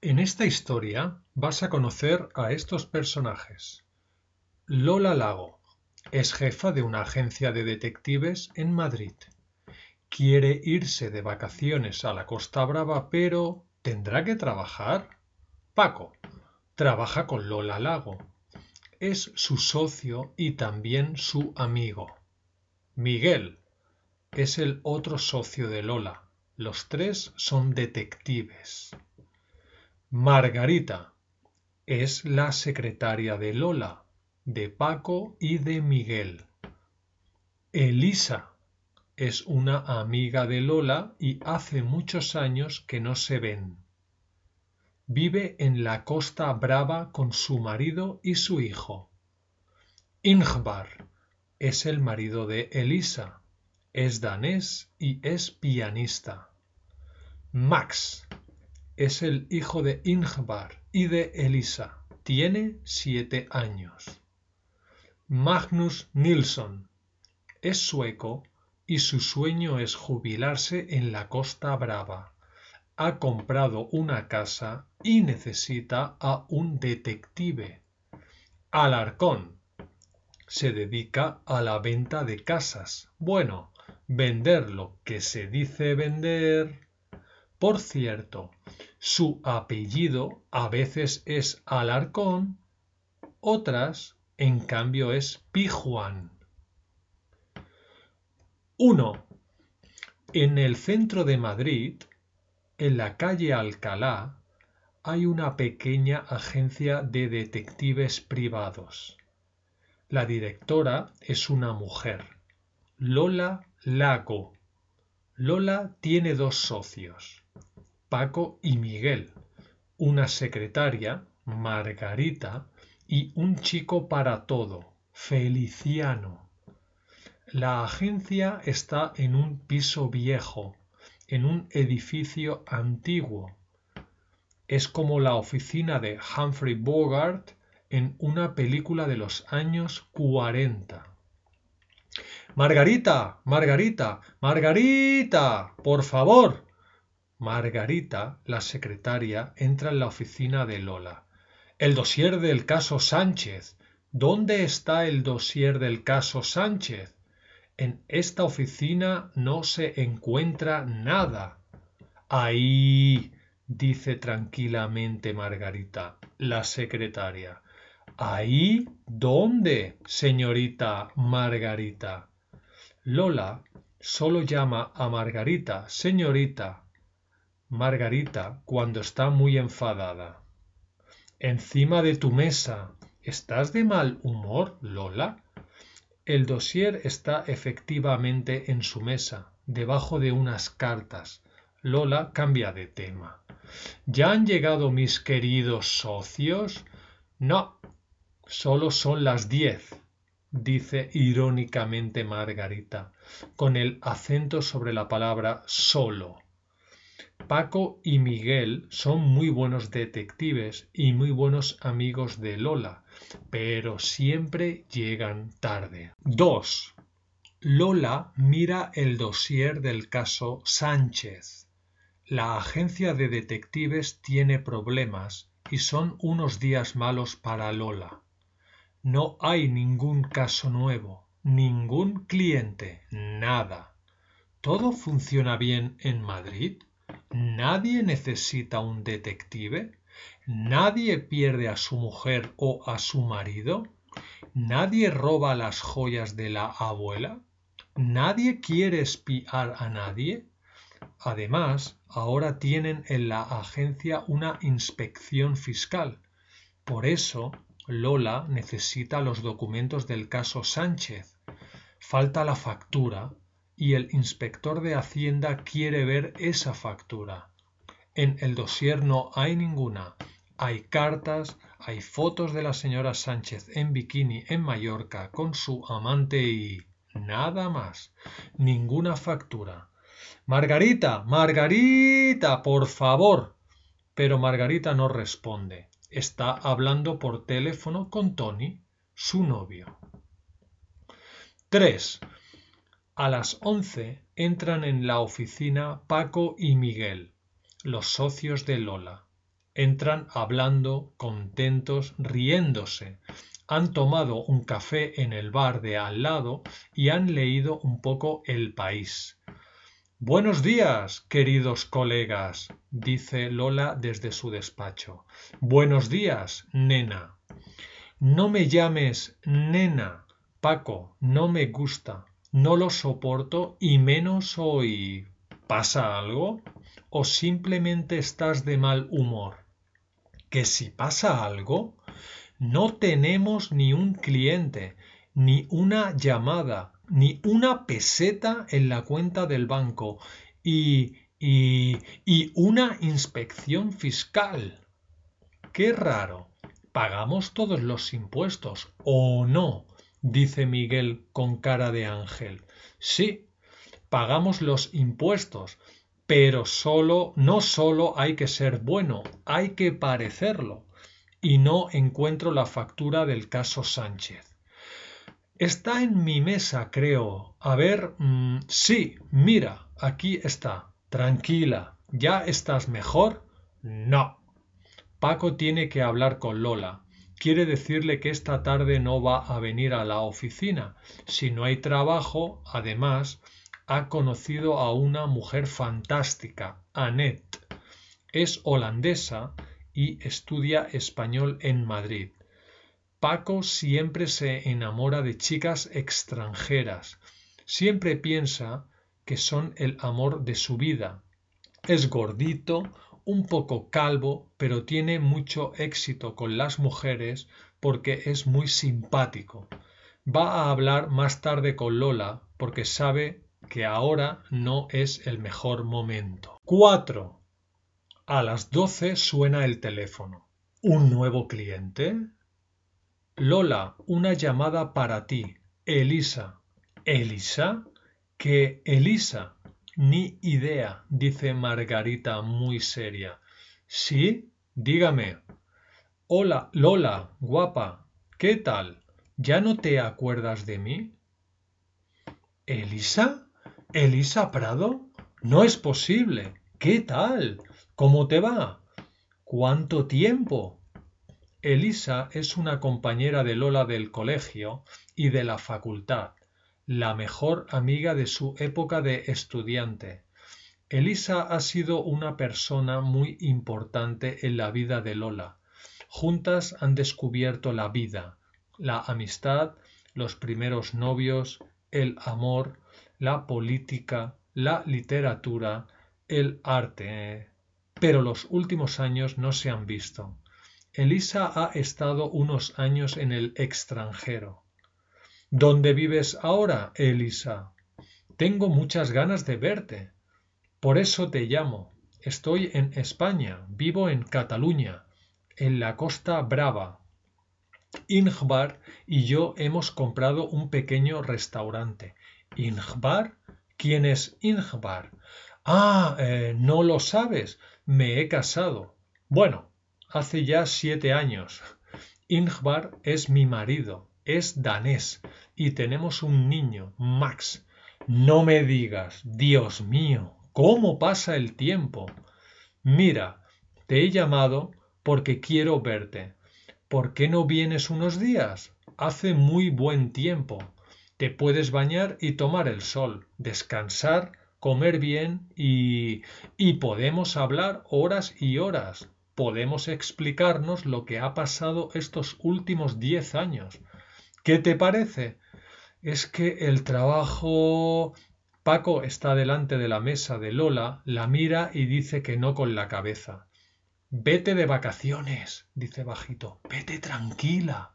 En esta historia vas a conocer a estos personajes. Lola Lago es jefa de una agencia de detectives en Madrid. Quiere irse de vacaciones a la Costa Brava, pero ¿tendrá que trabajar? Paco trabaja con Lola Lago. Es su socio y también su amigo. Miguel es el otro socio de Lola. Los tres son detectives. Margarita es la secretaria de Lola, de Paco y de Miguel. Elisa es una amiga de Lola y hace muchos años que no se ven. Vive en la Costa Brava con su marido y su hijo. Ingvar es el marido de Elisa, es danés y es pianista. Max es el hijo de Ingvar y de Elisa. Tiene siete años. Magnus Nilsson es sueco y su sueño es jubilarse en la Costa Brava. Ha comprado una casa y necesita a un detective. Alarcón se dedica a la venta de casas. Bueno, vender lo que se dice vender. Por cierto, su apellido a veces es Alarcón, otras, en cambio, es Pijuan. 1. En el centro de Madrid, en la calle Alcalá, hay una pequeña agencia de detectives privados. La directora es una mujer, Lola Lago. Lola tiene dos socios, Paco y Miguel, una secretaria, Margarita, y un chico para todo, Feliciano. La agencia está en un piso viejo, en un edificio antiguo. Es como la oficina de Humphrey Bogart en una película de los años 40. Margarita, Margarita, Margarita, por favor, Margarita, la secretaria, entra en la oficina de Lola. El dosier del caso Sánchez. ¿Dónde está el dosier del caso Sánchez? En esta oficina no se encuentra nada. Ahí, dice tranquilamente Margarita, la secretaria. ¿Ahí dónde, señorita Margarita? Lola solo llama a Margarita señorita Margarita cuando está muy enfadada. Encima de tu mesa. ¿Estás de mal humor, Lola? El dossier está efectivamente en su mesa, debajo de unas cartas. Lola cambia de tema. ¿Ya han llegado mis queridos socios? No, solo son las diez, dice irónicamente Margarita, con el acento sobre la palabra solo. Paco y Miguel son muy buenos detectives y muy buenos amigos de Lola, pero siempre llegan tarde. 2. Lola mira el dossier del caso Sánchez. La agencia de detectives tiene problemas y son unos días malos para Lola. No hay ningún caso nuevo, ningún cliente, nada. ¿Todo funciona bien en Madrid? Nadie necesita un detective. Nadie pierde a su mujer o a su marido. Nadie roba las joyas de la abuela. Nadie quiere espiar a nadie. Además, ahora tienen en la agencia una inspección fiscal. Por eso, Lola necesita los documentos del caso Sánchez. Falta la factura y el inspector de Hacienda quiere ver esa factura. En el dossier no hay ninguna. Hay cartas, hay fotos de la señora Sánchez en bikini en Mallorca con su amante y nada más. Ninguna factura. Margarita, Margarita, por favor. Pero Margarita no responde. Está hablando por teléfono con Tony, su novio. 3. A las once entran en la oficina Paco y Miguel, los socios de Lola. Entran hablando, contentos, riéndose. Han tomado un café en el bar de al lado y han leído un poco El País. Buenos días, queridos colegas, dice Lola desde su despacho. Buenos días, nena. No me llames nena, Paco, no me gusta, no lo soporto y menos hoy. ¿Pasa algo? ¿O simplemente estás de mal humor? ¿Que si pasa algo? No tenemos ni un cliente, ni una llamada, ni una peseta en la cuenta del banco y, y, y una inspección fiscal. Qué raro. ¿Pagamos todos los impuestos o no? Dice Miguel con cara de ángel. Sí, pagamos los impuestos, pero solo, no solo hay que ser bueno, hay que parecerlo. Y no encuentro la factura del caso Sánchez. Está en mi mesa, creo. A ver, mm, sí, mira, aquí está. Tranquila. ¿Ya estás mejor? No. Paco tiene que hablar con Lola quiere decirle que esta tarde no va a venir a la oficina. Si no hay trabajo, además, ha conocido a una mujer fantástica, Annette. Es holandesa y estudia español en Madrid. Paco siempre se enamora de chicas extranjeras. Siempre piensa que son el amor de su vida. Es gordito, un poco calvo, pero tiene mucho éxito con las mujeres porque es muy simpático. Va a hablar más tarde con Lola porque sabe que ahora no es el mejor momento. 4. A las doce suena el teléfono. ¿Un nuevo cliente? Lola, una llamada para ti. Elisa. ¿Elisa? ¿Qué Elisa? Ni idea, dice Margarita muy seria. Sí, dígame. Hola, Lola, guapa. ¿Qué tal? ¿Ya no te acuerdas de mí? ¿Elisa? ¿Elisa Prado? No es posible. ¿Qué tal? ¿Cómo te va? ¿Cuánto tiempo? Elisa es una compañera de Lola del colegio y de la facultad la mejor amiga de su época de estudiante. Elisa ha sido una persona muy importante en la vida de Lola. Juntas han descubierto la vida, la amistad, los primeros novios, el amor, la política, la literatura, el arte. Pero los últimos años no se han visto. Elisa ha estado unos años en el extranjero. ¿Dónde vives ahora, Elisa? Tengo muchas ganas de verte. Por eso te llamo. Estoy en España, vivo en Cataluña, en la Costa Brava. Ingvar y yo hemos comprado un pequeño restaurante. ¿Ingvar? ¿Quién es Ingvar? Ah, eh, no lo sabes. Me he casado. Bueno, hace ya siete años. Ingvar es mi marido es danés y tenemos un niño, Max. No me digas, Dios mío, ¿cómo pasa el tiempo? Mira, te he llamado porque quiero verte. ¿Por qué no vienes unos días? Hace muy buen tiempo. Te puedes bañar y tomar el sol, descansar, comer bien y... y podemos hablar horas y horas. Podemos explicarnos lo que ha pasado estos últimos diez años. ¿Qué te parece? Es que el trabajo... Paco está delante de la mesa de Lola, la mira y dice que no con la cabeza. Vete de vacaciones, dice bajito. Vete tranquila.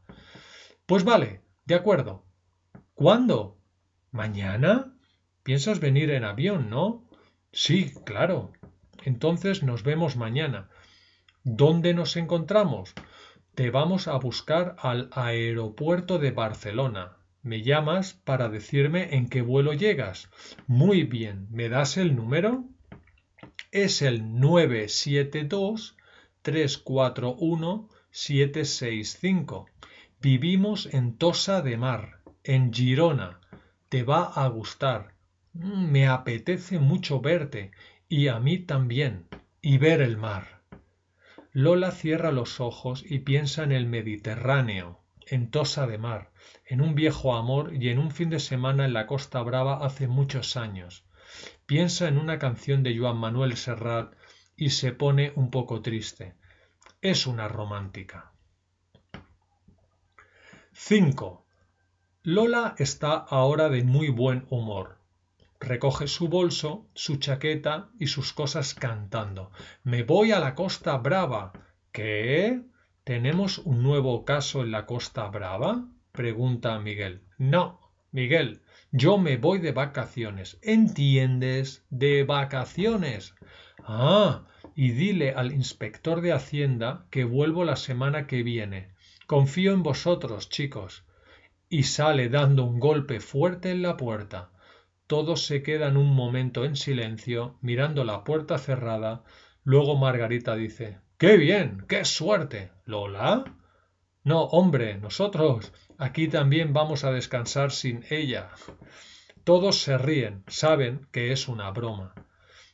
Pues vale, de acuerdo. ¿Cuándo? ¿Mañana? Piensas venir en avión, ¿no? Sí, claro. Entonces nos vemos mañana. ¿Dónde nos encontramos? Te vamos a buscar al aeropuerto de Barcelona. Me llamas para decirme en qué vuelo llegas. Muy bien, ¿me das el número? Es el 972 341 765. Vivimos en Tosa de Mar, en Girona. Te va a gustar. Mm, me apetece mucho verte y a mí también, y ver el mar. Lola cierra los ojos y piensa en el Mediterráneo, en Tosa de Mar, en un viejo amor y en un fin de semana en la Costa Brava hace muchos años. Piensa en una canción de Joan Manuel Serrat y se pone un poco triste. Es una romántica. 5. Lola está ahora de muy buen humor. Recoge su bolso, su chaqueta y sus cosas cantando. Me voy a la Costa Brava. ¿Qué? ¿Tenemos un nuevo caso en la Costa Brava? pregunta Miguel. No, Miguel, yo me voy de vacaciones. ¿Entiendes? De vacaciones. Ah, y dile al inspector de Hacienda que vuelvo la semana que viene. Confío en vosotros, chicos. Y sale dando un golpe fuerte en la puerta. Todos se quedan un momento en silencio, mirando la puerta cerrada. Luego Margarita dice ¡Qué bien! ¡Qué suerte! ¿Lola? No, hombre, nosotros aquí también vamos a descansar sin ella. Todos se ríen, saben que es una broma.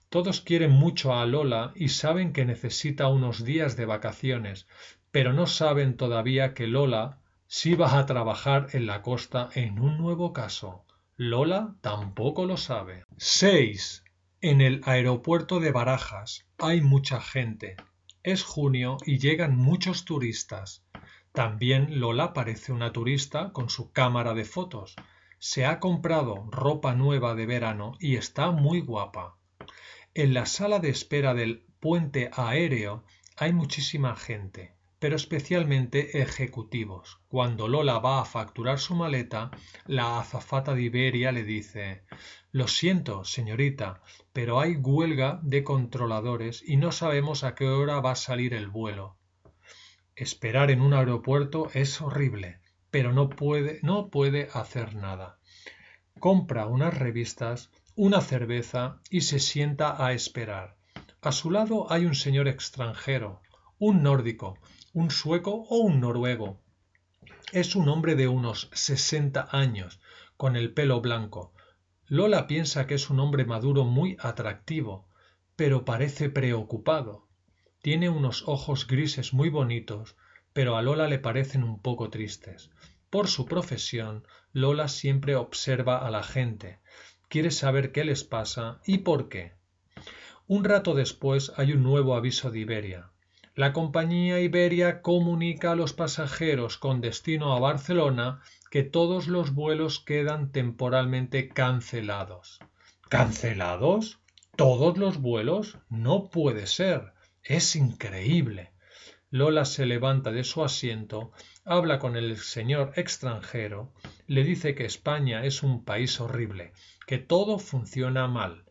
Todos quieren mucho a Lola y saben que necesita unos días de vacaciones, pero no saben todavía que Lola sí va a trabajar en la costa en un nuevo caso. Lola tampoco lo sabe. 6. En el aeropuerto de Barajas hay mucha gente. Es junio y llegan muchos turistas. También Lola parece una turista con su cámara de fotos. Se ha comprado ropa nueva de verano y está muy guapa. En la sala de espera del puente aéreo hay muchísima gente, pero especialmente ejecutivos. Cuando Lola va a facturar su maleta, la azafata de Iberia le dice Lo siento, señorita, pero hay huelga de controladores y no sabemos a qué hora va a salir el vuelo. Esperar en un aeropuerto es horrible, pero no puede, no puede hacer nada. Compra unas revistas, una cerveza y se sienta a esperar. A su lado hay un señor extranjero, un nórdico, un sueco o un noruego. Es un hombre de unos sesenta años, con el pelo blanco. Lola piensa que es un hombre maduro muy atractivo, pero parece preocupado. Tiene unos ojos grises muy bonitos, pero a Lola le parecen un poco tristes. Por su profesión, Lola siempre observa a la gente, quiere saber qué les pasa y por qué. Un rato después hay un nuevo aviso de Iberia. La compañía Iberia comunica a los pasajeros con destino a Barcelona que todos los vuelos quedan temporalmente cancelados. ¿Cancelados? ¿Todos los vuelos? No puede ser. Es increíble. Lola se levanta de su asiento, habla con el señor extranjero, le dice que España es un país horrible, que todo funciona mal.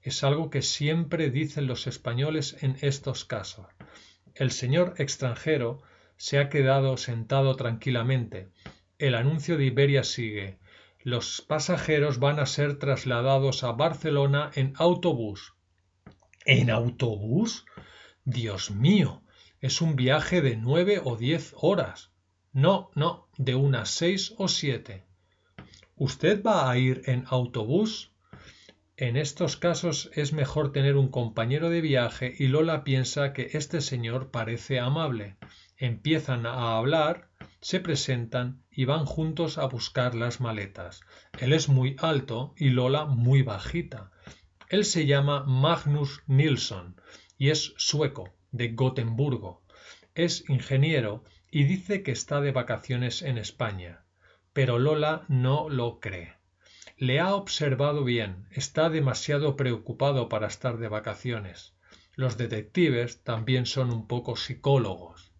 Es algo que siempre dicen los españoles en estos casos. El señor extranjero se ha quedado sentado tranquilamente. El anuncio de Iberia sigue. Los pasajeros van a ser trasladados a Barcelona en autobús. ¿En autobús? Dios mío, es un viaje de nueve o diez horas. No, no, de unas seis o siete. ¿Usted va a ir en autobús? En estos casos es mejor tener un compañero de viaje y Lola piensa que este señor parece amable. Empiezan a hablar, se presentan y van juntos a buscar las maletas. Él es muy alto y Lola muy bajita. Él se llama Magnus Nilsson y es sueco, de Gotemburgo. Es ingeniero y dice que está de vacaciones en España. Pero Lola no lo cree. Le ha observado bien, está demasiado preocupado para estar de vacaciones. Los detectives también son un poco psicólogos.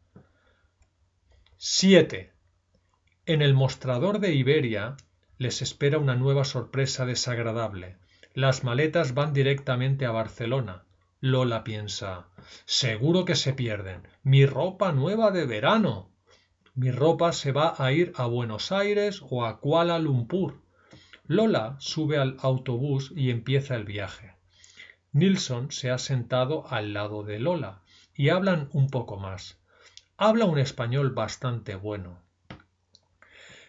7. En el mostrador de Iberia les espera una nueva sorpresa desagradable. Las maletas van directamente a Barcelona. Lola piensa Seguro que se pierden. Mi ropa nueva de verano. Mi ropa se va a ir a Buenos Aires o a Kuala Lumpur. Lola sube al autobús y empieza el viaje. Nilsson se ha sentado al lado de Lola y hablan un poco más. Habla un español bastante bueno.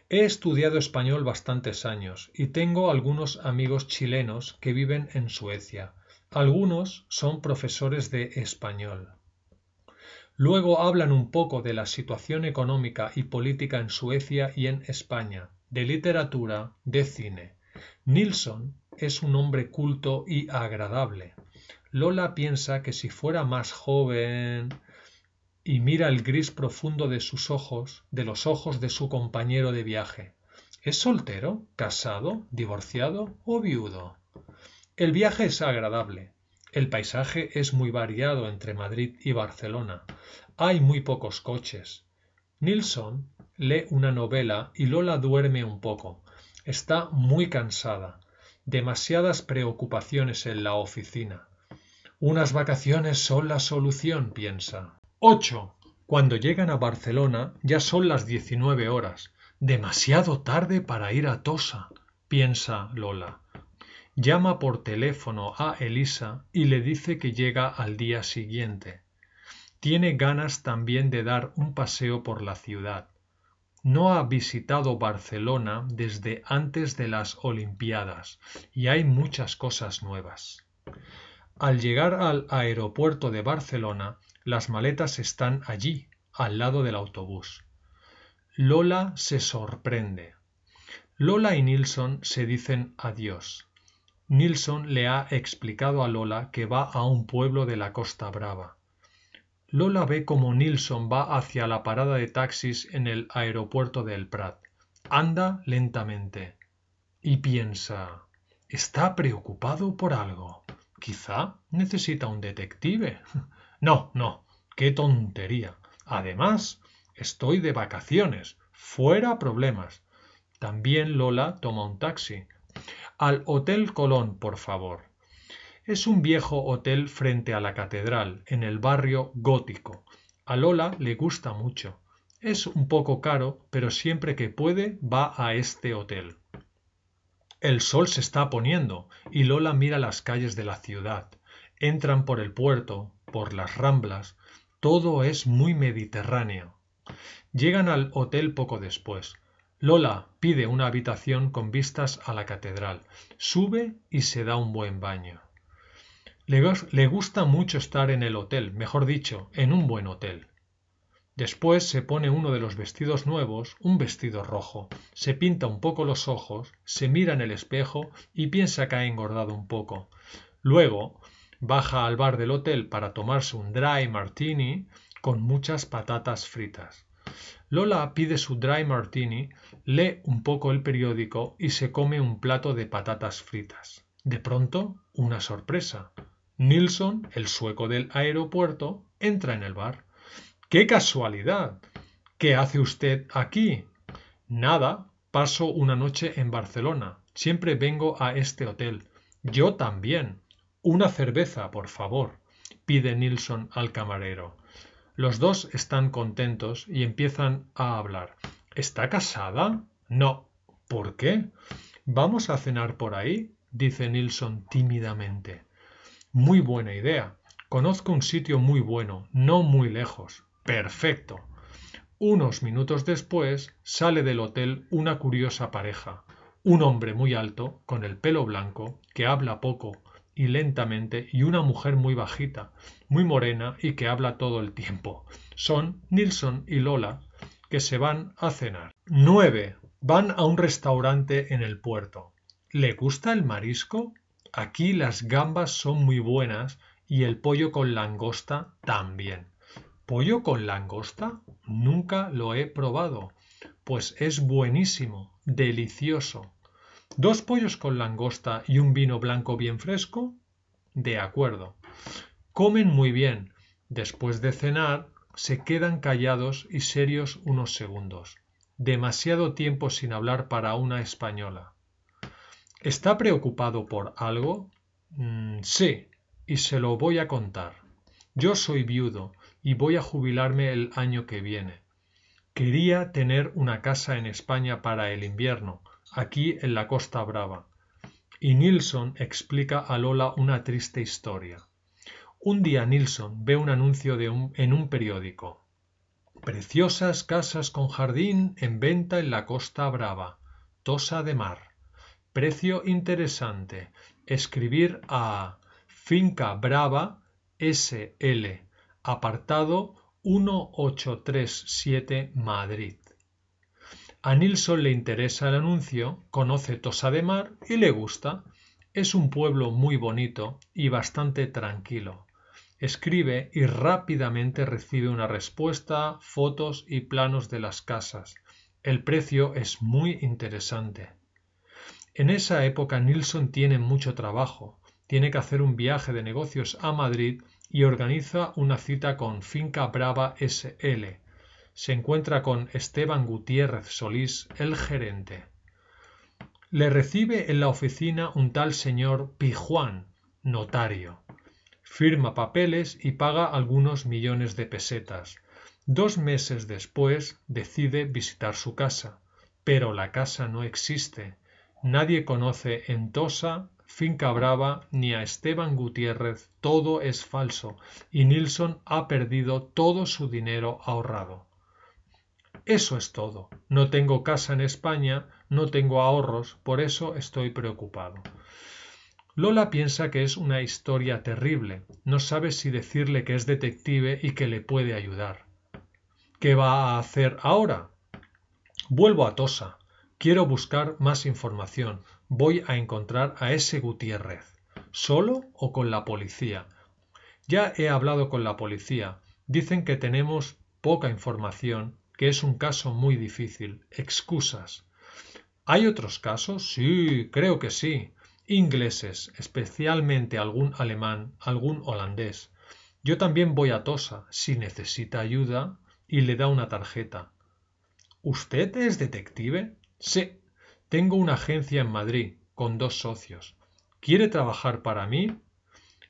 He estudiado español bastantes años y tengo algunos amigos chilenos que viven en Suecia. Algunos son profesores de español. Luego hablan un poco de la situación económica y política en Suecia y en España, de literatura, de cine. Nilsson es un hombre culto y agradable. Lola piensa que si fuera más joven y mira el gris profundo de sus ojos, de los ojos de su compañero de viaje. ¿Es soltero, casado, divorciado o viudo? El viaje es agradable. El paisaje es muy variado entre Madrid y Barcelona. Hay muy pocos coches. Nilsson lee una novela y Lola duerme un poco. Está muy cansada. Demasiadas preocupaciones en la oficina. Unas vacaciones son la solución, piensa. 8. Cuando llegan a Barcelona ya son las diecinueve horas. Demasiado tarde para ir a Tosa, piensa Lola. Llama por teléfono a Elisa y le dice que llega al día siguiente. Tiene ganas también de dar un paseo por la ciudad. No ha visitado Barcelona desde antes de las Olimpiadas y hay muchas cosas nuevas. Al llegar al aeropuerto de Barcelona, las maletas están allí, al lado del autobús. Lola se sorprende. Lola y Nilsson se dicen adiós. Nilsson le ha explicado a Lola que va a un pueblo de la Costa Brava. Lola ve como Nilsson va hacia la parada de taxis en el aeropuerto del Prat. Anda lentamente y piensa ¿Está preocupado por algo? Quizá necesita un detective. No, no, qué tontería. Además, estoy de vacaciones. Fuera problemas. También Lola toma un taxi. Al Hotel Colón, por favor. Es un viejo hotel frente a la catedral, en el barrio gótico. A Lola le gusta mucho. Es un poco caro, pero siempre que puede va a este hotel. El sol se está poniendo y Lola mira las calles de la ciudad. Entran por el puerto, por las ramblas. Todo es muy mediterráneo. Llegan al hotel poco después. Lola pide una habitación con vistas a la catedral, sube y se da un buen baño. Le, gusta mucho estar en el hotel, mejor dicho, en un buen hotel. Después se pone uno de los vestidos nuevos, un vestido rojo, se pinta un poco los ojos, se mira en el espejo y piensa que ha engordado un poco. Luego baja al bar del hotel para tomarse un dry martini con muchas patatas fritas. Lola pide su dry martini, lee un poco el periódico y se come un plato de patatas fritas. De pronto, una sorpresa. Nilsson, el sueco del aeropuerto, entra en el bar. ¡Qué casualidad! ¿Qué hace usted aquí? Nada, paso una noche en Barcelona. Siempre vengo a este hotel. Yo también. Una cerveza, por favor, pide Nilsson al camarero. Los dos están contentos y empiezan a hablar. ¿Está casada? No. ¿Por qué? ¿Vamos a cenar por ahí? dice Nilsson tímidamente. Muy buena idea. Conozco un sitio muy bueno, no muy lejos. Perfecto. Unos minutos después sale del hotel una curiosa pareja. Un hombre muy alto, con el pelo blanco, que habla poco y lentamente, y una mujer muy bajita, muy morena y que habla todo el tiempo. Son Nilsson y Lola, que se van a cenar. 9. Van a un restaurante en el puerto. ¿Le gusta el marisco? Aquí las gambas son muy buenas y el pollo con langosta también. ¿Pollo con langosta? Nunca lo he probado. Pues es buenísimo, delicioso. ¿Dos pollos con langosta y un vino blanco bien fresco? De acuerdo. Comen muy bien. Después de cenar, se quedan callados y serios unos segundos. Demasiado tiempo sin hablar para una española. ¿Está preocupado por algo? Mm, sí, y se lo voy a contar. Yo soy viudo y voy a jubilarme el año que viene. Quería tener una casa en España para el invierno, aquí en la Costa Brava. Y Nilsson explica a Lola una triste historia. Un día Nilsson ve un anuncio en un periódico. Preciosas casas con jardín en venta en la Costa Brava, Tosa de Mar. Precio interesante. Escribir a Finca Brava SL, apartado 1837 Madrid. A Nilsson le interesa el anuncio, conoce Tosa de Mar y le gusta. Es un pueblo muy bonito y bastante tranquilo. Escribe y rápidamente recibe una respuesta, fotos y planos de las casas. El precio es muy interesante. En esa época Nilsson tiene mucho trabajo. Tiene que hacer un viaje de negocios a Madrid y organiza una cita con Finca Brava SL, se encuentra con Esteban Gutiérrez Solís, el gerente. Le recibe en la oficina un tal señor Pijuán, notario. Firma papeles y paga algunos millones de pesetas. Dos meses después decide visitar su casa, pero la casa no existe. Nadie conoce en Tosa, Finca Brava ni a Esteban Gutiérrez, todo es falso y Nilsson ha perdido todo su dinero ahorrado. Eso es todo. No tengo casa en España, no tengo ahorros, por eso estoy preocupado. Lola piensa que es una historia terrible, no sabe si decirle que es detective y que le puede ayudar. ¿Qué va a hacer ahora? Vuelvo a Tosa. Quiero buscar más información. Voy a encontrar a ese Gutiérrez. ¿Solo o con la policía? Ya he hablado con la policía. Dicen que tenemos poca información que es un caso muy difícil. Excusas. ¿Hay otros casos? Sí, creo que sí. Ingleses, especialmente algún alemán, algún holandés. Yo también voy a Tosa, si necesita ayuda, y le da una tarjeta. ¿Usted es detective? Sí. Tengo una agencia en Madrid, con dos socios. ¿Quiere trabajar para mí?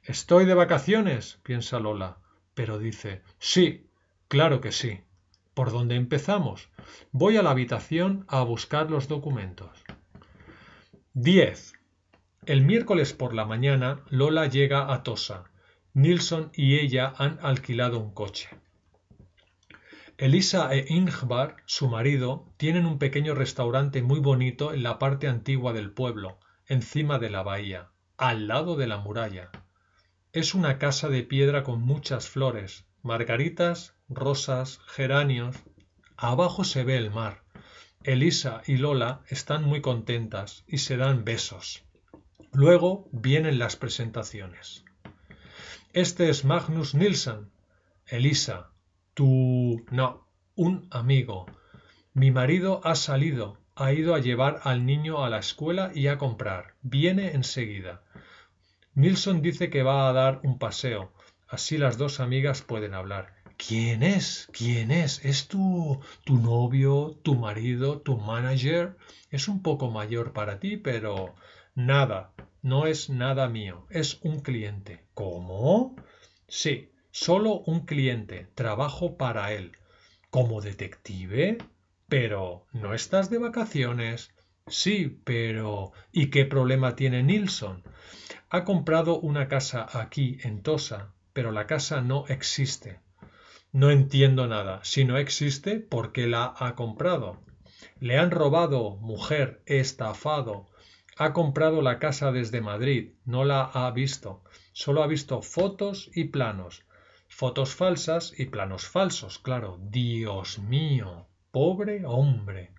Estoy de vacaciones, piensa Lola, pero dice, sí, claro que sí. ¿Por dónde empezamos? Voy a la habitación a buscar los documentos. 10. El miércoles por la mañana Lola llega a Tosa. Nilsson y ella han alquilado un coche. Elisa e Ingvar, su marido, tienen un pequeño restaurante muy bonito en la parte antigua del pueblo, encima de la bahía, al lado de la muralla. Es una casa de piedra con muchas flores, margaritas, rosas, geranios. Abajo se ve el mar. Elisa y Lola están muy contentas y se dan besos. Luego vienen las presentaciones. Este es Magnus Nilsson. Elisa, tú... no, un amigo. Mi marido ha salido, ha ido a llevar al niño a la escuela y a comprar. Viene enseguida. Nilsson dice que va a dar un paseo. Así las dos amigas pueden hablar. ¿Quién es? ¿Quién es? ¿Es tu, tu novio, tu marido, tu manager? Es un poco mayor para ti, pero nada, no es nada mío, es un cliente. ¿Cómo? Sí, solo un cliente, trabajo para él. ¿Como detective? Pero, ¿no estás de vacaciones? Sí, pero ¿y qué problema tiene Nilsson? Ha comprado una casa aquí en Tosa, pero la casa no existe. No entiendo nada. Si no existe, ¿por qué la ha comprado? Le han robado, mujer, estafado. Ha comprado la casa desde Madrid, no la ha visto. Solo ha visto fotos y planos. Fotos falsas y planos falsos, claro. Dios mío, pobre hombre.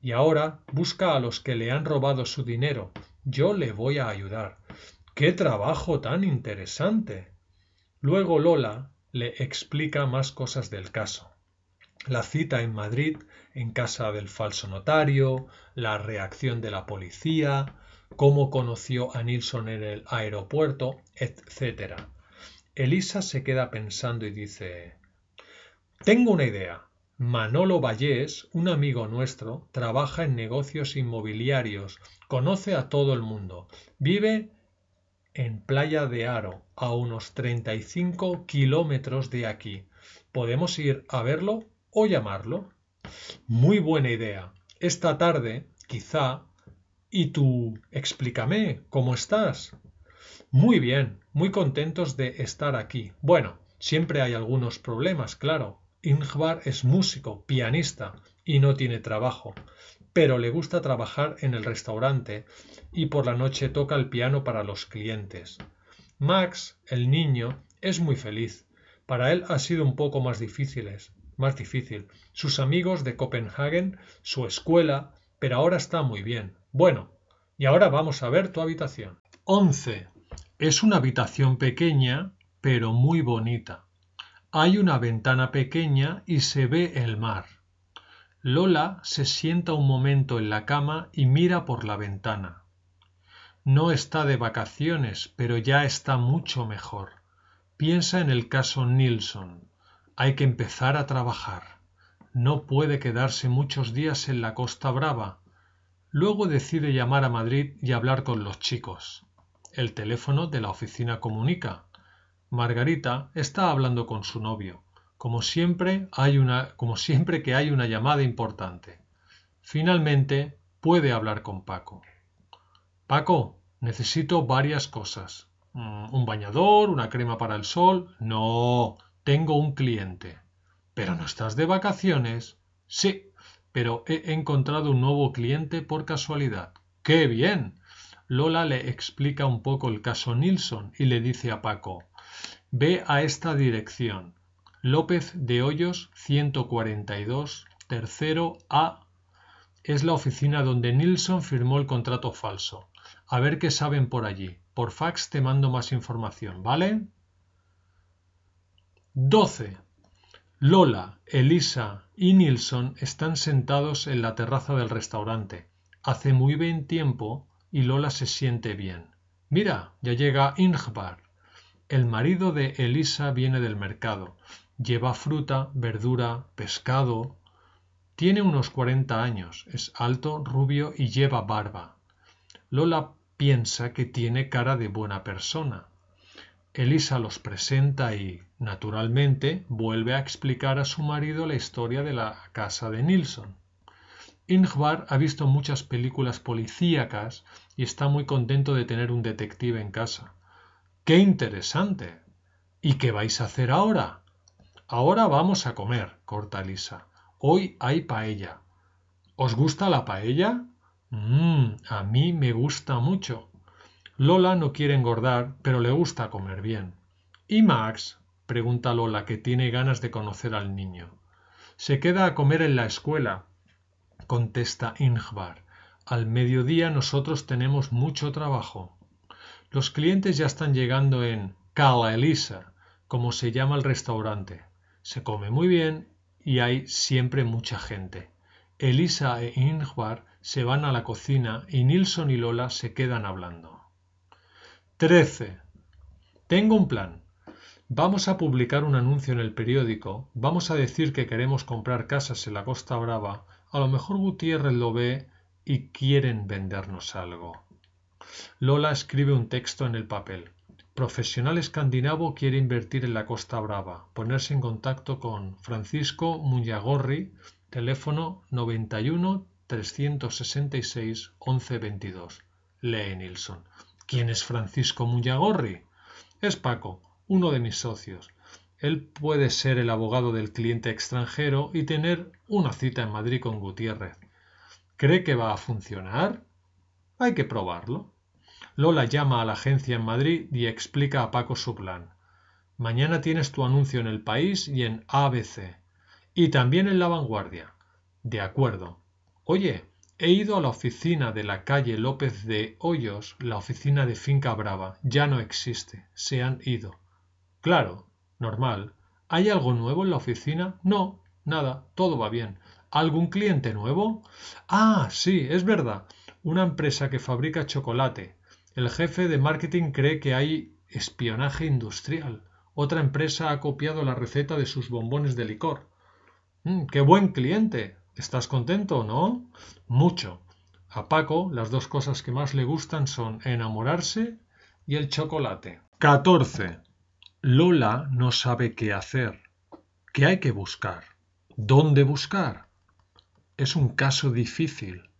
Y ahora busca a los que le han robado su dinero. Yo le voy a ayudar. ¡Qué trabajo tan interesante! Luego Lola, le explica más cosas del caso. La cita en Madrid, en casa del falso notario, la reacción de la policía, cómo conoció a Nilsson en el aeropuerto, etc. Elisa se queda pensando y dice Tengo una idea. Manolo Vallés, un amigo nuestro, trabaja en negocios inmobiliarios, conoce a todo el mundo, vive en Playa de Aro, a unos 35 kilómetros de aquí. ¿Podemos ir a verlo o llamarlo? Muy buena idea. Esta tarde, quizá. ¿Y tú? Explícame, ¿cómo estás? Muy bien, muy contentos de estar aquí. Bueno, siempre hay algunos problemas, claro. Ingvar es músico, pianista, y no tiene trabajo pero le gusta trabajar en el restaurante y por la noche toca el piano para los clientes. Max, el niño, es muy feliz. Para él ha sido un poco más difíciles, más difícil. Sus amigos de Copenhagen, su escuela, pero ahora está muy bien. Bueno, y ahora vamos a ver tu habitación. 11. Es una habitación pequeña, pero muy bonita. Hay una ventana pequeña y se ve el mar. Lola se sienta un momento en la cama y mira por la ventana. No está de vacaciones, pero ya está mucho mejor. Piensa en el caso Nilsson. Hay que empezar a trabajar. No puede quedarse muchos días en la Costa Brava. Luego decide llamar a Madrid y hablar con los chicos. El teléfono de la oficina comunica. Margarita está hablando con su novio. Como siempre, que hay una llamada importante. Finalmente, puede hablar con Paco. Paco, necesito varias cosas. Mm, ¿Un bañador? ¿Una crema para el sol? No, tengo un cliente. ¿Pero no estás de vacaciones? Sí, pero he encontrado un nuevo cliente por casualidad. ¡Qué bien! Lola le explica un poco el caso Nilsson y le dice a Paco Ve a esta dirección. López de Hoyos 142, tercero A. Es la oficina donde Nilsson firmó el contrato falso. A ver qué saben por allí. Por fax te mando más información, ¿vale? 12. Lola, Elisa y Nilsson están sentados en la terraza del restaurante. Hace muy buen tiempo y Lola se siente bien. Mira, ya llega Ingvar. El marido de Elisa viene del mercado. Lleva fruta, verdura, pescado. Tiene unos cuarenta años, es alto, rubio y lleva barba. Lola piensa que tiene cara de buena persona. Elisa los presenta y, naturalmente, vuelve a explicar a su marido la historia de la casa de Nilsson. Ingvar ha visto muchas películas policíacas y está muy contento de tener un detective en casa. ¡Qué interesante! ¿Y qué vais a hacer ahora? Ahora vamos a comer, corta Elisa. Hoy hay paella. ¿Os gusta la paella? Mmm, a mí me gusta mucho. Lola no quiere engordar, pero le gusta comer bien. ¿Y Max? pregunta Lola, que tiene ganas de conocer al niño. Se queda a comer en la escuela, contesta Ingvar. Al mediodía nosotros tenemos mucho trabajo. Los clientes ya están llegando en Cala Elisa, como se llama el restaurante. Se come muy bien y hay siempre mucha gente. Elisa e Ingvar se van a la cocina y Nilsson y Lola se quedan hablando. 13. Tengo un plan. Vamos a publicar un anuncio en el periódico, vamos a decir que queremos comprar casas en la Costa Brava, a lo mejor Gutiérrez lo ve y quieren vendernos algo. Lola escribe un texto en el papel. Profesional escandinavo quiere invertir en la Costa Brava. Ponerse en contacto con Francisco Muñagorri, teléfono 91 366 1122. Lee Nilsson. ¿Quién es Francisco Muñagorri? Es Paco, uno de mis socios. Él puede ser el abogado del cliente extranjero y tener una cita en Madrid con Gutiérrez. ¿Cree que va a funcionar? Hay que probarlo. Lola llama a la agencia en Madrid y explica a Paco su plan. Mañana tienes tu anuncio en el país y en ABC. Y también en la vanguardia. De acuerdo. Oye, he ido a la oficina de la calle López de Hoyos, la oficina de Finca Brava. Ya no existe. Se han ido. Claro, normal. ¿Hay algo nuevo en la oficina? No, nada, todo va bien. ¿Algún cliente nuevo? Ah, sí, es verdad. Una empresa que fabrica chocolate. El jefe de marketing cree que hay espionaje industrial. Otra empresa ha copiado la receta de sus bombones de licor. Mm, ¡Qué buen cliente! ¿Estás contento, no? Mucho. A Paco las dos cosas que más le gustan son enamorarse y el chocolate. 14. Lola no sabe qué hacer. ¿Qué hay que buscar? ¿Dónde buscar? Es un caso difícil.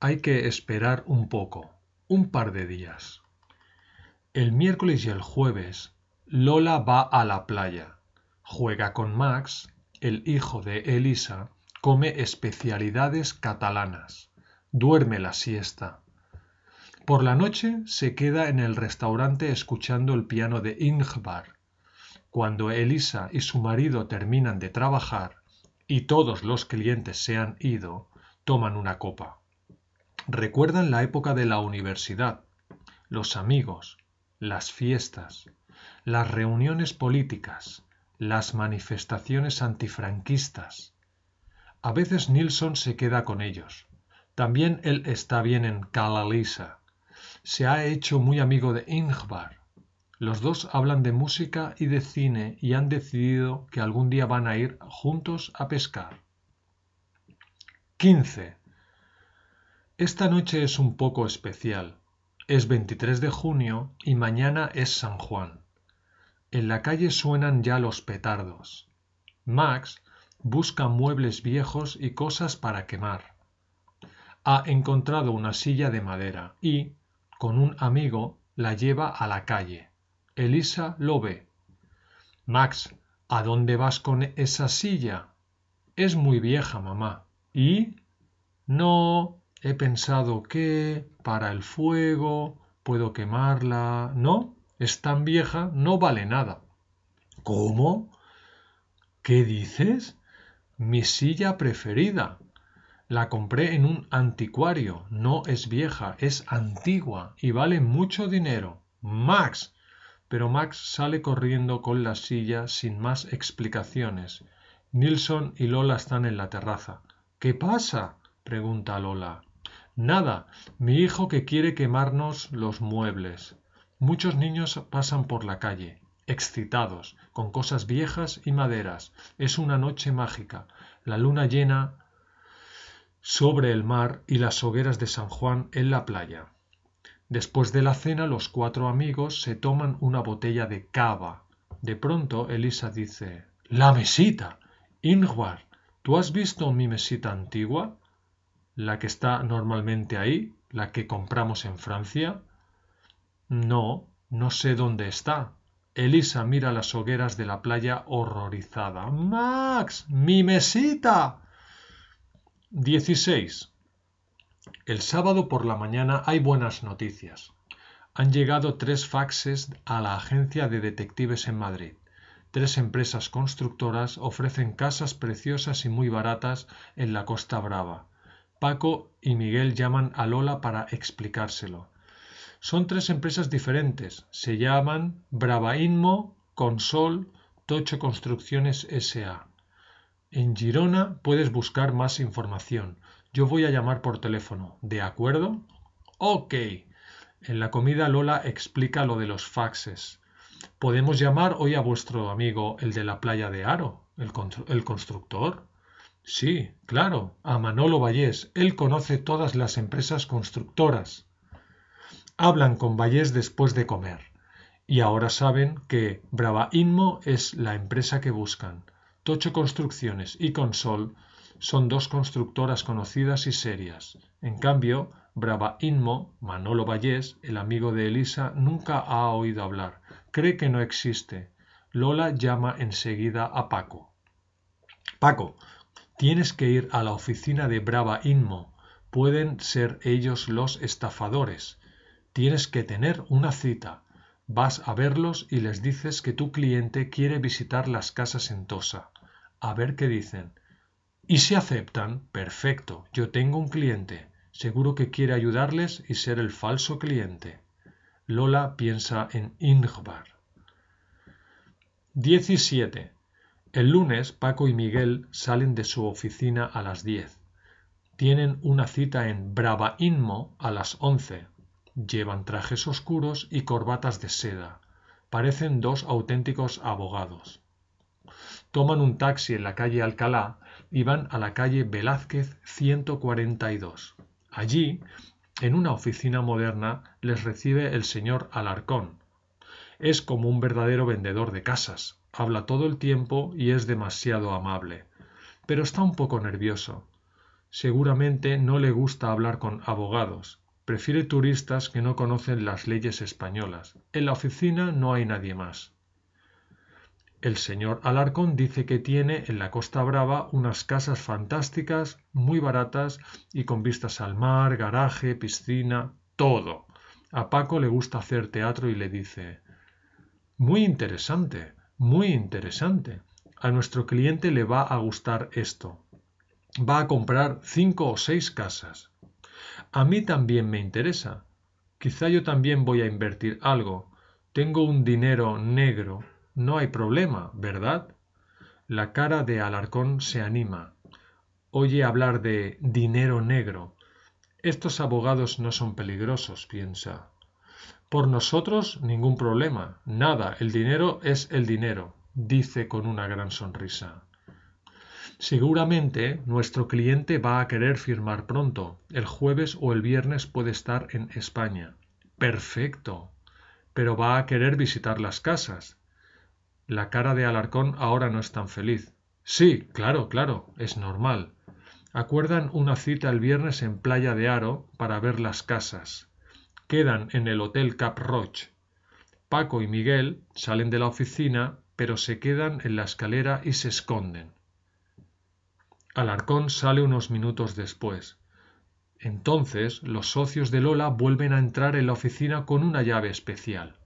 Hay que esperar un poco, un par de días. El miércoles y el jueves, Lola va a la playa, juega con Max, el hijo de Elisa, come especialidades catalanas, duerme la siesta. Por la noche se queda en el restaurante escuchando el piano de Ingvar. cuando Elisa y su marido terminan de trabajar y todos los clientes se han ido, toman una copa. Recuerdan la época de la universidad, los amigos, las fiestas, las reuniones políticas, las manifestaciones antifranquistas. A veces Nilsson se queda con ellos. También él está bien en Calalisa. Se ha hecho muy amigo de Ingvar los dos hablan de música y de cine y han decidido que algún día van a ir juntos a pescar. 15. Esta noche es un poco especial. Es 23 de junio y mañana es San Juan. En la calle suenan ya los petardos. Max busca muebles viejos y cosas para quemar. Ha encontrado una silla de madera y, con un amigo, la lleva a la calle. Elisa lo ve. Max, ¿a dónde vas con esa silla? Es muy vieja, mamá. ¿Y? No, he pensado que para el fuego puedo quemarla. No, es tan vieja, no vale nada. ¿Cómo? ¿Qué dices? Mi silla preferida. La compré en un anticuario. No es vieja, es antigua y vale mucho dinero. Max, pero Max sale corriendo con la silla sin más explicaciones. Nilsson y Lola están en la terraza. ¿Qué pasa? pregunta Lola. Nada, mi hijo que quiere quemarnos los muebles. Muchos niños pasan por la calle, excitados, con cosas viejas y maderas. Es una noche mágica. La luna llena sobre el mar y las hogueras de San Juan en la playa. Después de la cena los cuatro amigos se toman una botella de cava. De pronto Elisa dice La mesita. Ingvar, ¿tú has visto mi mesita antigua? ¿La que está normalmente ahí? ¿La que compramos en Francia? No, no sé dónde está. Elisa mira las hogueras de la playa horrorizada. Max, mi mesita. 16. El sábado por la mañana hay buenas noticias. Han llegado tres faxes a la agencia de detectives en Madrid. Tres empresas constructoras ofrecen casas preciosas y muy baratas en la Costa Brava. Paco y Miguel llaman a Lola para explicárselo. Son tres empresas diferentes. Se llaman Bravainmo, Consol, Tocho Construcciones S.A. En Girona puedes buscar más información. Yo voy a llamar por teléfono. ¿De acuerdo? Ok. En la comida Lola explica lo de los faxes. ¿Podemos llamar hoy a vuestro amigo el de la playa de Aro, el, el constructor? Sí, claro, a Manolo Vallés. Él conoce todas las empresas constructoras. Hablan con Vallés después de comer. Y ahora saben que Brava Inmo es la empresa que buscan. Tocho Construcciones y Consol son dos constructoras conocidas y serias. En cambio, Brava Inmo, Manolo Vallés, el amigo de Elisa, nunca ha oído hablar. Cree que no existe. Lola llama enseguida a Paco. Paco, tienes que ir a la oficina de Brava Inmo. Pueden ser ellos los estafadores. Tienes que tener una cita. Vas a verlos y les dices que tu cliente quiere visitar las casas en Tosa. A ver qué dicen. Y si aceptan, perfecto, yo tengo un cliente, seguro que quiere ayudarles y ser el falso cliente. Lola piensa en Ingvar. 17. El lunes Paco y Miguel salen de su oficina a las 10. Tienen una cita en Brava Inmo a las 11. Llevan trajes oscuros y corbatas de seda. Parecen dos auténticos abogados. Toman un taxi en la calle Alcalá iban a la calle Velázquez 142. Allí, en una oficina moderna, les recibe el señor Alarcón. Es como un verdadero vendedor de casas. Habla todo el tiempo y es demasiado amable. Pero está un poco nervioso. Seguramente no le gusta hablar con abogados. Prefiere turistas que no conocen las leyes españolas. En la oficina no hay nadie más. El señor Alarcón dice que tiene en la Costa Brava unas casas fantásticas, muy baratas y con vistas al mar, garaje, piscina, todo. A Paco le gusta hacer teatro y le dice Muy interesante. Muy interesante. A nuestro cliente le va a gustar esto. Va a comprar cinco o seis casas. A mí también me interesa. Quizá yo también voy a invertir algo. Tengo un dinero negro. No hay problema, ¿verdad? La cara de Alarcón se anima. Oye hablar de dinero negro. Estos abogados no son peligrosos, piensa. Por nosotros ningún problema. Nada, el dinero es el dinero, dice con una gran sonrisa. Seguramente nuestro cliente va a querer firmar pronto. El jueves o el viernes puede estar en España. Perfecto. Pero va a querer visitar las casas. La cara de Alarcón ahora no es tan feliz. Sí, claro, claro, es normal. Acuerdan una cita el viernes en Playa de Aro para ver las casas. Quedan en el Hotel Cap Roche. Paco y Miguel salen de la oficina, pero se quedan en la escalera y se esconden. Alarcón sale unos minutos después. Entonces los socios de Lola vuelven a entrar en la oficina con una llave especial.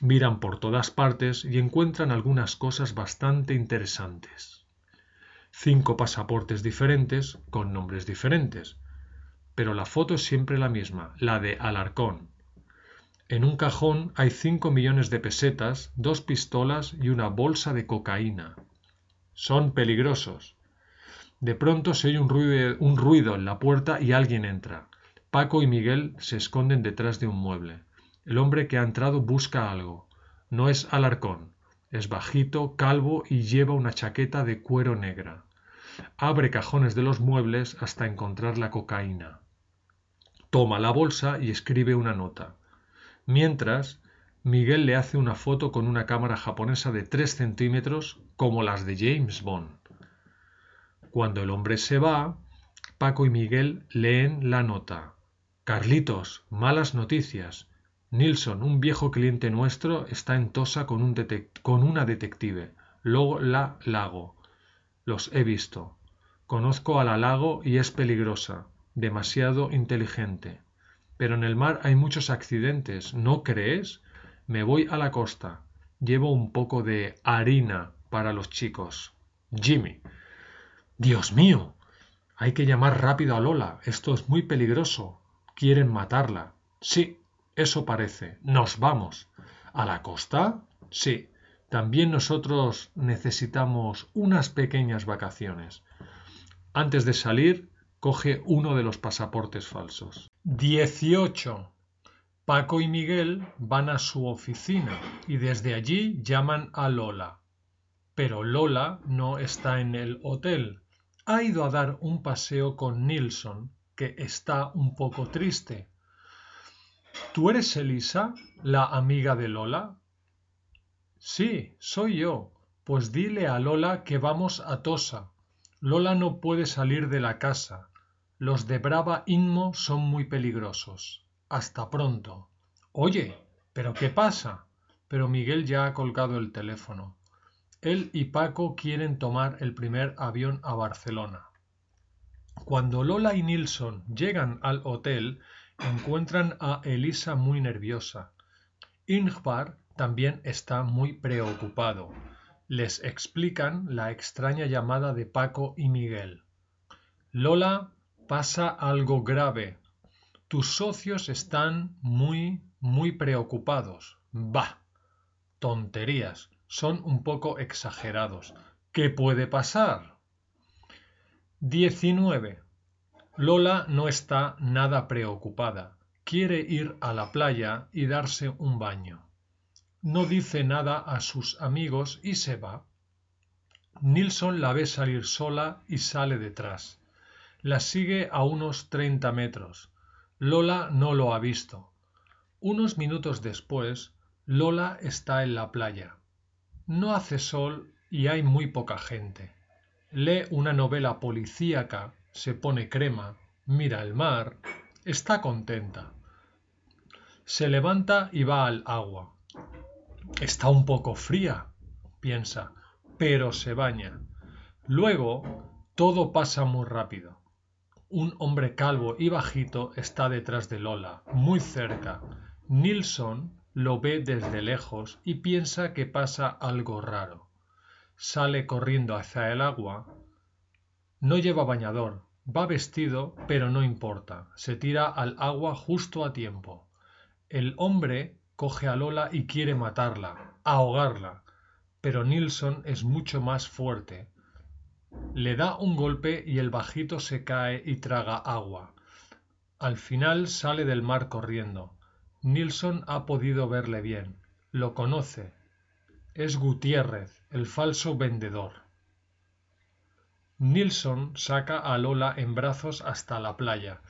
Miran por todas partes y encuentran algunas cosas bastante interesantes cinco pasaportes diferentes con nombres diferentes. Pero la foto es siempre la misma, la de Alarcón. En un cajón hay cinco millones de pesetas, dos pistolas y una bolsa de cocaína. Son peligrosos. De pronto se oye un ruido, un ruido en la puerta y alguien entra. Paco y Miguel se esconden detrás de un mueble. El hombre que ha entrado busca algo. No es Alarcón. Es bajito, calvo y lleva una chaqueta de cuero negra. Abre cajones de los muebles hasta encontrar la cocaína. Toma la bolsa y escribe una nota. Mientras, Miguel le hace una foto con una cámara japonesa de tres centímetros como las de James Bond. Cuando el hombre se va, Paco y Miguel leen la nota. Carlitos, malas noticias. Nilsson, un viejo cliente nuestro, está en Tosa con, un con una detective. Luego la Lago. Los he visto. Conozco a la Lago y es peligrosa, demasiado inteligente. Pero en el mar hay muchos accidentes, ¿no crees? Me voy a la costa. Llevo un poco de harina para los chicos. Jimmy. Dios mío. Hay que llamar rápido a Lola. Esto es muy peligroso. Quieren matarla. Sí, eso parece. Nos vamos. ¿A la costa? Sí. También nosotros necesitamos unas pequeñas vacaciones. Antes de salir, coge uno de los pasaportes falsos. 18. Paco y Miguel van a su oficina y desde allí llaman a Lola. Pero Lola no está en el hotel. Ha ido a dar un paseo con Nilsson, que está un poco triste ¿Tú eres Elisa, la amiga de Lola? Sí, soy yo. Pues dile a Lola que vamos a Tosa. Lola no puede salir de la casa. Los de Brava Inmo son muy peligrosos. Hasta pronto. Oye, ¿pero qué pasa? Pero Miguel ya ha colgado el teléfono. Él y Paco quieren tomar el primer avión a Barcelona. Cuando Lola y Nilsson llegan al hotel, encuentran a Elisa muy nerviosa. Ingvar también está muy preocupado. Les explican la extraña llamada de Paco y Miguel. Lola, pasa algo grave. Tus socios están muy, muy preocupados. Bah. Tonterías. Son un poco exagerados. ¿Qué puede pasar? 19. Lola no está nada preocupada. Quiere ir a la playa y darse un baño. No dice nada a sus amigos y se va. Nilsson la ve salir sola y sale detrás. La sigue a unos treinta metros. Lola no lo ha visto. Unos minutos después, Lola está en la playa. No hace sol y hay muy poca gente. Lee una novela policíaca se pone crema, mira el mar, está contenta. Se levanta y va al agua. Está un poco fría, piensa, pero se baña. Luego todo pasa muy rápido. Un hombre calvo y bajito está detrás de Lola, muy cerca. Nilsson lo ve desde lejos y piensa que pasa algo raro. Sale corriendo hacia el agua. No lleva bañador, va vestido, pero no importa, se tira al agua justo a tiempo. El hombre coge a Lola y quiere matarla, ahogarla, pero Nilsson es mucho más fuerte. Le da un golpe y el bajito se cae y traga agua. Al final sale del mar corriendo. Nilsson ha podido verle bien. Lo conoce. Es Gutiérrez, el falso vendedor. Nilsson saca a Lola en brazos hasta la playa,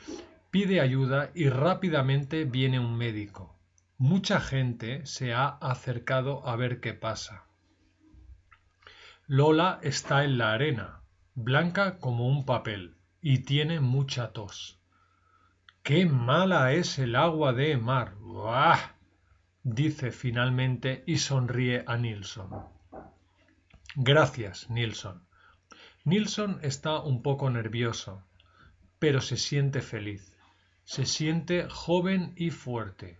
pide ayuda y rápidamente viene un médico. Mucha gente se ha acercado a ver qué pasa. Lola está en la arena, blanca como un papel, y tiene mucha tos. ¡Qué mala es el agua de mar! ¡Buah! dice finalmente y sonríe a Nilsson. Gracias, Nilsson. Nilsson está un poco nervioso, pero se siente feliz. Se siente joven y fuerte.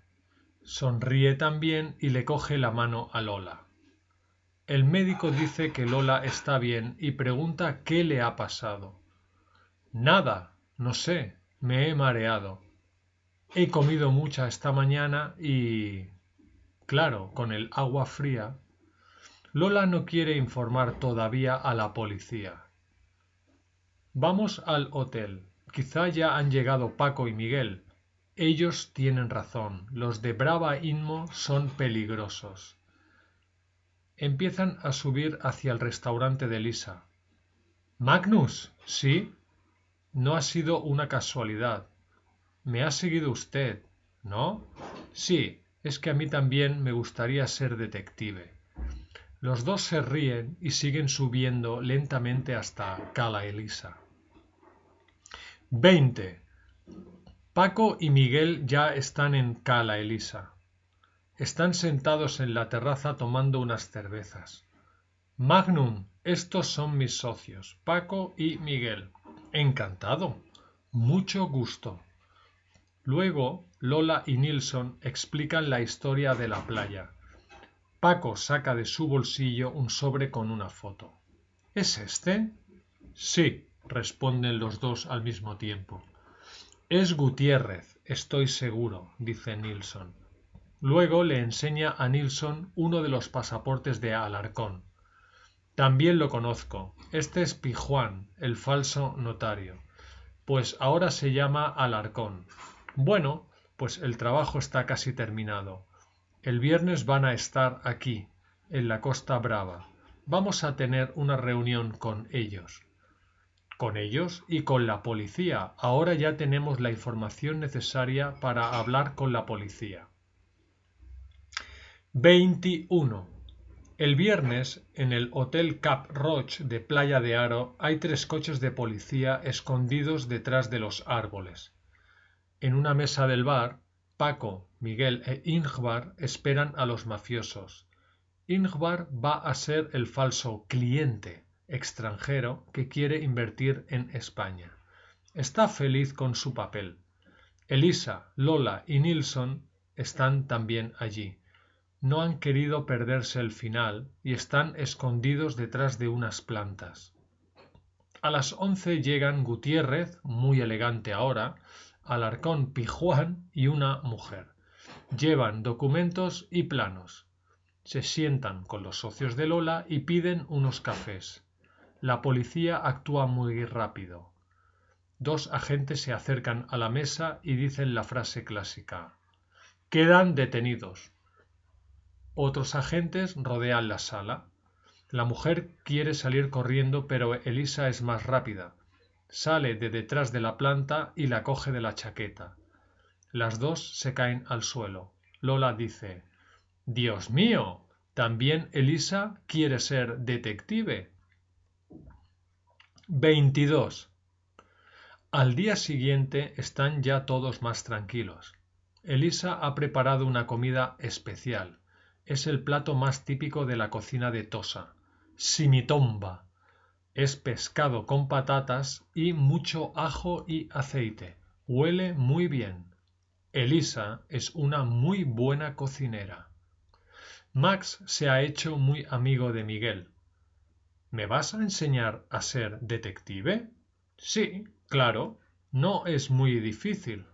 Sonríe también y le coge la mano a Lola. El médico dice que Lola está bien y pregunta qué le ha pasado. Nada, no sé, me he mareado. He comido mucha esta mañana y... Claro, con el agua fría. Lola no quiere informar todavía a la policía. Vamos al hotel. Quizá ya han llegado Paco y Miguel. Ellos tienen razón. Los de Brava Inmo son peligrosos. Empiezan a subir hacia el restaurante de Lisa. Magnus, ¿sí? No ha sido una casualidad. Me ha seguido usted, ¿no? Sí, es que a mí también me gustaría ser detective. Los dos se ríen y siguen subiendo lentamente hasta Cala Elisa. 20. Paco y Miguel ya están en Cala Elisa. Están sentados en la terraza tomando unas cervezas. Magnum, estos son mis socios, Paco y Miguel. Encantado. Mucho gusto. Luego, Lola y Nilsson explican la historia de la playa. Paco saca de su bolsillo un sobre con una foto. ¿Es este? Sí, responden los dos al mismo tiempo. Es Gutiérrez, estoy seguro, dice Nilsson. Luego le enseña a Nilsson uno de los pasaportes de Alarcón. También lo conozco. Este es Pijuán, el falso notario. Pues ahora se llama Alarcón. Bueno, pues el trabajo está casi terminado. El viernes van a estar aquí, en la Costa Brava. Vamos a tener una reunión con ellos. Con ellos y con la policía. Ahora ya tenemos la información necesaria para hablar con la policía. 21. El viernes, en el Hotel Cap Roche de Playa de Aro, hay tres coches de policía escondidos detrás de los árboles. En una mesa del bar, Paco, Miguel e Ingvar esperan a los mafiosos. Ingvar va a ser el falso cliente extranjero que quiere invertir en España. Está feliz con su papel. Elisa, Lola y Nilsson están también allí no han querido perderse el final y están escondidos detrás de unas plantas. A las once llegan Gutiérrez, muy elegante ahora, Alarcón Pijuán y una mujer. Llevan documentos y planos. Se sientan con los socios de Lola y piden unos cafés. La policía actúa muy rápido. Dos agentes se acercan a la mesa y dicen la frase clásica. Quedan detenidos. Otros agentes rodean la sala. La mujer quiere salir corriendo, pero Elisa es más rápida. Sale de detrás de la planta y la coge de la chaqueta. Las dos se caen al suelo. Lola dice Dios mío. ¿También Elisa quiere ser detective? 22. Al día siguiente están ya todos más tranquilos. Elisa ha preparado una comida especial es el plato más típico de la cocina de Tosa. Simitomba. Es pescado con patatas y mucho ajo y aceite. Huele muy bien. Elisa es una muy buena cocinera. Max se ha hecho muy amigo de Miguel. ¿Me vas a enseñar a ser detective? Sí, claro, no es muy difícil.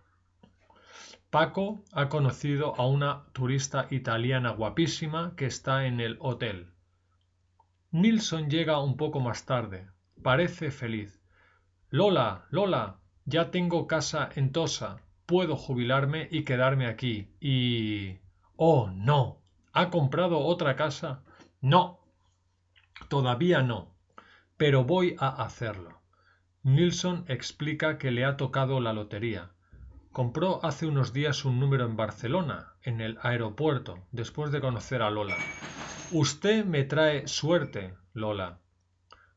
Paco ha conocido a una turista italiana guapísima que está en el hotel. Nilsson llega un poco más tarde. Parece feliz. Lola, Lola, ya tengo casa en Tosa. Puedo jubilarme y quedarme aquí. Y... Oh, no. ¿Ha comprado otra casa? No. Todavía no. Pero voy a hacerlo. Nilsson explica que le ha tocado la lotería. Compró hace unos días un número en Barcelona, en el aeropuerto, después de conocer a Lola. Usted me trae suerte, Lola.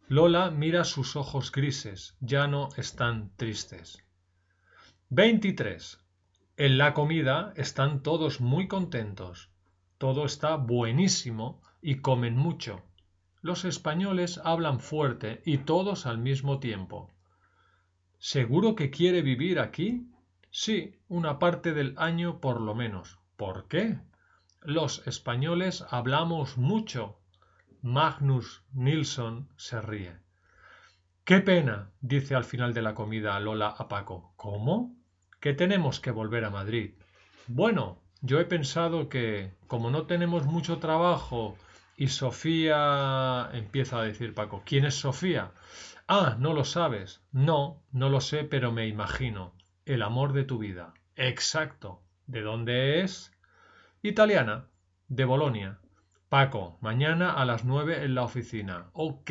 Lola mira sus ojos grises, ya no están tristes. 23. En la comida están todos muy contentos. Todo está buenísimo y comen mucho. Los españoles hablan fuerte y todos al mismo tiempo. ¿Seguro que quiere vivir aquí? Sí, una parte del año por lo menos. ¿Por qué? Los españoles hablamos mucho. Magnus Nilsson se ríe. Qué pena, dice al final de la comida Lola a Paco. ¿Cómo? Que tenemos que volver a Madrid. Bueno, yo he pensado que, como no tenemos mucho trabajo y Sofía... empieza a decir Paco. ¿Quién es Sofía? Ah, no lo sabes. No, no lo sé, pero me imagino el amor de tu vida. Exacto. ¿De dónde es? Italiana. De Bolonia. Paco, mañana a las nueve en la oficina. Ok.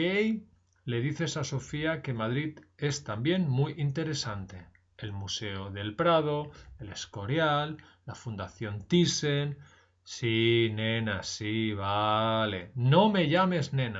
Le dices a Sofía que Madrid es también muy interesante. El Museo del Prado, el Escorial, la Fundación Thyssen. Sí, nena, sí, vale. No me llames nena.